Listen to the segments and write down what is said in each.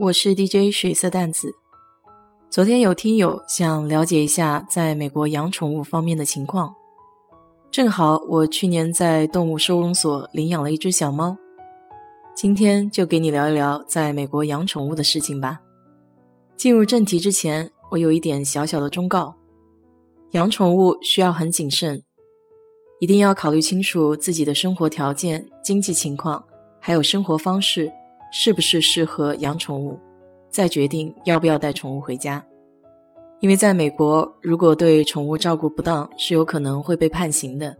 我是 DJ 水色淡子。昨天有听友想了解一下在美国养宠物方面的情况，正好我去年在动物收容所领养了一只小猫，今天就给你聊一聊在美国养宠物的事情吧。进入正题之前，我有一点小小的忠告：养宠物需要很谨慎，一定要考虑清楚自己的生活条件、经济情况，还有生活方式。是不是适合养宠物，再决定要不要带宠物回家。因为在美国，如果对宠物照顾不当，是有可能会被判刑的。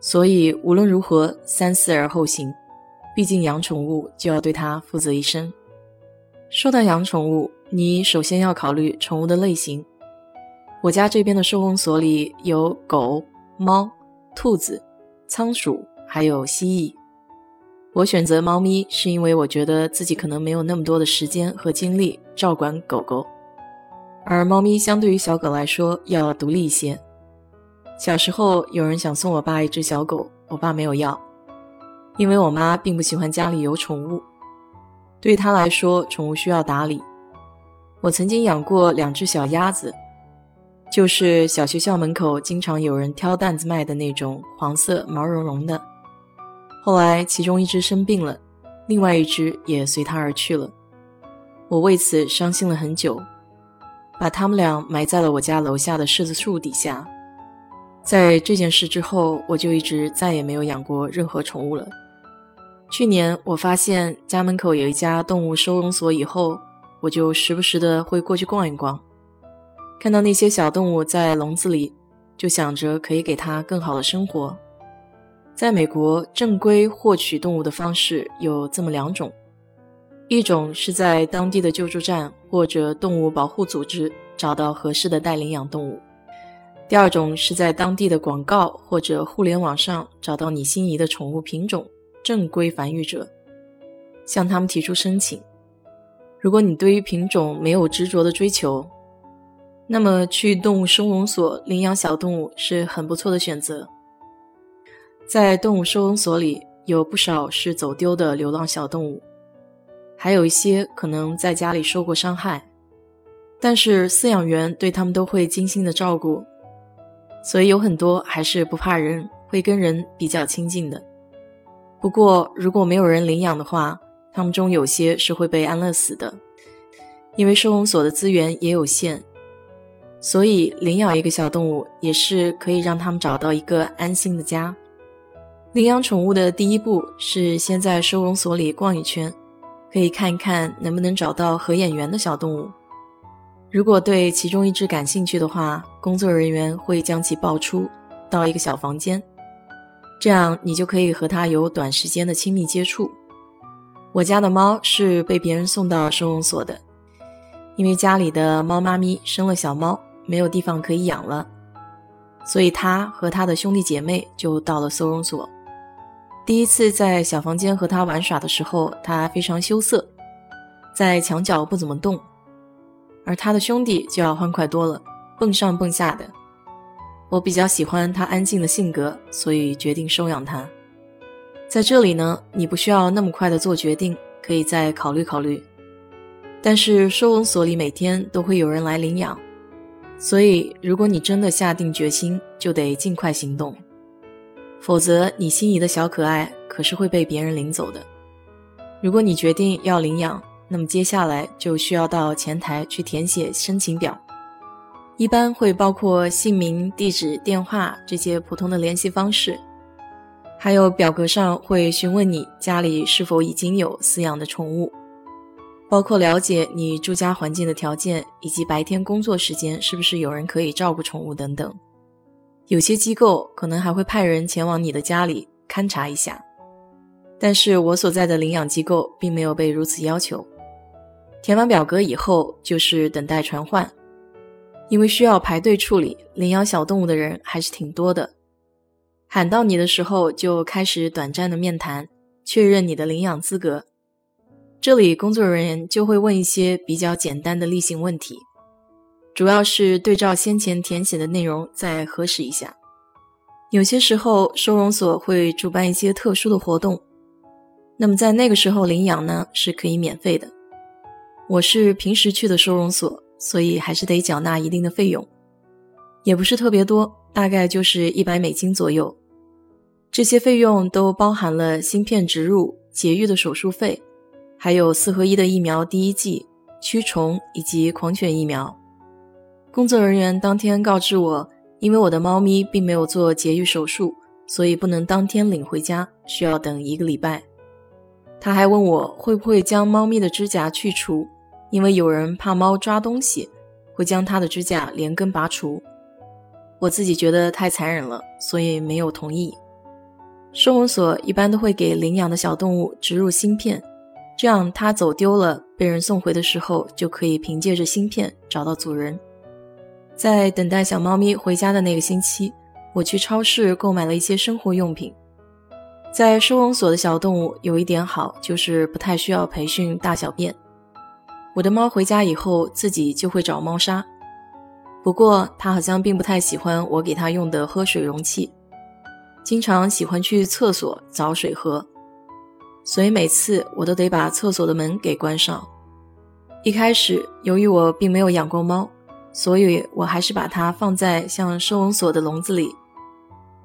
所以无论如何，三思而后行。毕竟养宠物就要对它负责一生。说到养宠物，你首先要考虑宠物的类型。我家这边的收容所里有狗、猫、兔子、仓鼠，还有蜥蜴。我选择猫咪，是因为我觉得自己可能没有那么多的时间和精力照管狗狗，而猫咪相对于小狗来说要独立一些。小时候有人想送我爸一只小狗，我爸没有要，因为我妈并不喜欢家里有宠物，对他来说宠物需要打理。我曾经养过两只小鸭子，就是小学校门口经常有人挑担子卖的那种黄色毛茸茸的。后来，其中一只生病了，另外一只也随它而去了。我为此伤心了很久，把它们俩埋在了我家楼下的柿子树底下。在这件事之后，我就一直再也没有养过任何宠物了。去年我发现家门口有一家动物收容所以后，我就时不时的会过去逛一逛，看到那些小动物在笼子里，就想着可以给它更好的生活。在美国，正规获取动物的方式有这么两种：一种是在当地的救助站或者动物保护组织找到合适的待领养动物；第二种是在当地的广告或者互联网上找到你心仪的宠物品种，正规繁育者，向他们提出申请。如果你对于品种没有执着的追求，那么去动物收容所领养小动物是很不错的选择。在动物收容所里，有不少是走丢的流浪小动物，还有一些可能在家里受过伤害，但是饲养员对他们都会精心的照顾，所以有很多还是不怕人，会跟人比较亲近的。不过，如果没有人领养的话，他们中有些是会被安乐死的，因为收容所的资源也有限，所以领养一个小动物也是可以让他们找到一个安心的家。领养宠物的第一步是先在收容所里逛一圈，可以看一看能不能找到合眼缘的小动物。如果对其中一只感兴趣的话，工作人员会将其抱出到一个小房间，这样你就可以和它有短时间的亲密接触。我家的猫是被别人送到收容所的，因为家里的猫妈咪生了小猫，没有地方可以养了，所以它和它的兄弟姐妹就到了收容所。第一次在小房间和他玩耍的时候，他非常羞涩，在墙角不怎么动，而他的兄弟就要欢快多了，蹦上蹦下的。我比较喜欢他安静的性格，所以决定收养他。在这里呢，你不需要那么快的做决定，可以再考虑考虑。但是收容所里每天都会有人来领养，所以如果你真的下定决心，就得尽快行动。否则，你心仪的小可爱可是会被别人领走的。如果你决定要领养，那么接下来就需要到前台去填写申请表，一般会包括姓名、地址、电话这些普通的联系方式，还有表格上会询问你家里是否已经有饲养的宠物，包括了解你住家环境的条件以及白天工作时间是不是有人可以照顾宠物等等。有些机构可能还会派人前往你的家里勘察一下，但是我所在的领养机构并没有被如此要求。填完表格以后就是等待传唤，因为需要排队处理领养小动物的人还是挺多的。喊到你的时候，就开始短暂的面谈，确认你的领养资格。这里工作人员就会问一些比较简单的例行问题，主要是对照先前填写的内容再核实一下。有些时候收容所会主办一些特殊的活动，那么在那个时候领养呢是可以免费的。我是平时去的收容所，所以还是得缴纳一定的费用，也不是特别多，大概就是一百美金左右。这些费用都包含了芯片植入、节育的手术费。还有四合一的疫苗第一剂、驱虫以及狂犬疫苗。工作人员当天告知我，因为我的猫咪并没有做节育手术，所以不能当天领回家，需要等一个礼拜。他还问我会不会将猫咪的指甲去除，因为有人怕猫抓东西，会将它的指甲连根拔除。我自己觉得太残忍了，所以没有同意。收容所一般都会给领养的小动物植入芯片。这样，它走丢了，被人送回的时候，就可以凭借着芯片找到主人。在等待小猫咪回家的那个星期，我去超市购买了一些生活用品。在收容所的小动物有一点好，就是不太需要培训大小便。我的猫回家以后自己就会找猫砂，不过它好像并不太喜欢我给它用的喝水容器，经常喜欢去厕所找水喝。所以每次我都得把厕所的门给关上。一开始，由于我并没有养过猫，所以我还是把它放在像收容所的笼子里。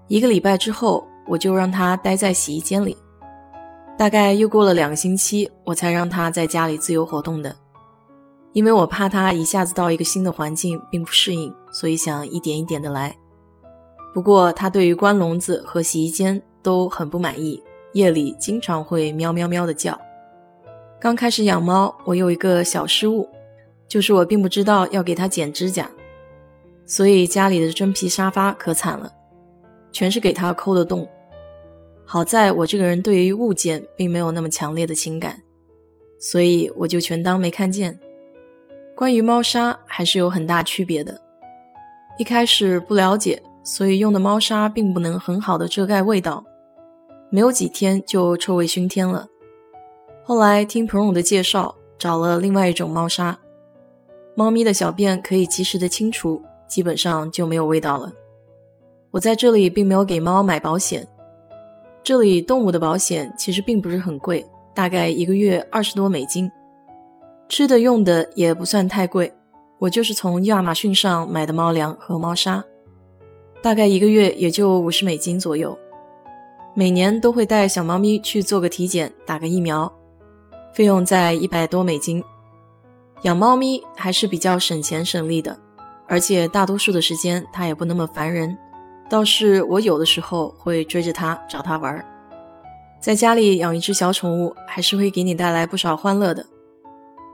一个礼拜之后，我就让它待在洗衣间里。大概又过了两个星期，我才让它在家里自由活动的。因为我怕它一下子到一个新的环境并不适应，所以想一点一点的来。不过，它对于关笼子和洗衣间都很不满意。夜里经常会喵喵喵的叫。刚开始养猫，我有一个小失误，就是我并不知道要给它剪指甲，所以家里的真皮沙发可惨了，全是给它抠的洞。好在我这个人对于物件并没有那么强烈的情感，所以我就全当没看见。关于猫砂还是有很大区别的，一开始不了解，所以用的猫砂并不能很好的遮盖味道。没有几天就臭味熏天了。后来听朋友的介绍，找了另外一种猫砂，猫咪的小便可以及时的清除，基本上就没有味道了。我在这里并没有给猫买保险，这里动物的保险其实并不是很贵，大概一个月二十多美金，吃的用的也不算太贵。我就是从亚马逊上买的猫粮和猫砂，大概一个月也就五十美金左右。每年都会带小猫咪去做个体检，打个疫苗，费用在一百多美金。养猫咪还是比较省钱省力的，而且大多数的时间它也不那么烦人。倒是我有的时候会追着它找它玩。在家里养一只小宠物，还是会给你带来不少欢乐的。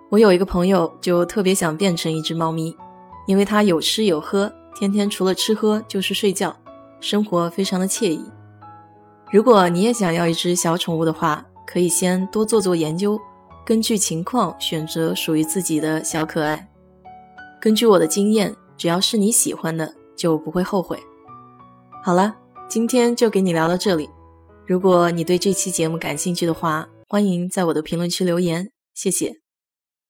我有一个朋友就特别想变成一只猫咪，因为它有吃有喝，天天除了吃喝就是睡觉，生活非常的惬意。如果你也想要一只小宠物的话，可以先多做做研究，根据情况选择属于自己的小可爱。根据我的经验，只要是你喜欢的，就不会后悔。好了，今天就给你聊到这里。如果你对这期节目感兴趣的话，欢迎在我的评论区留言，谢谢。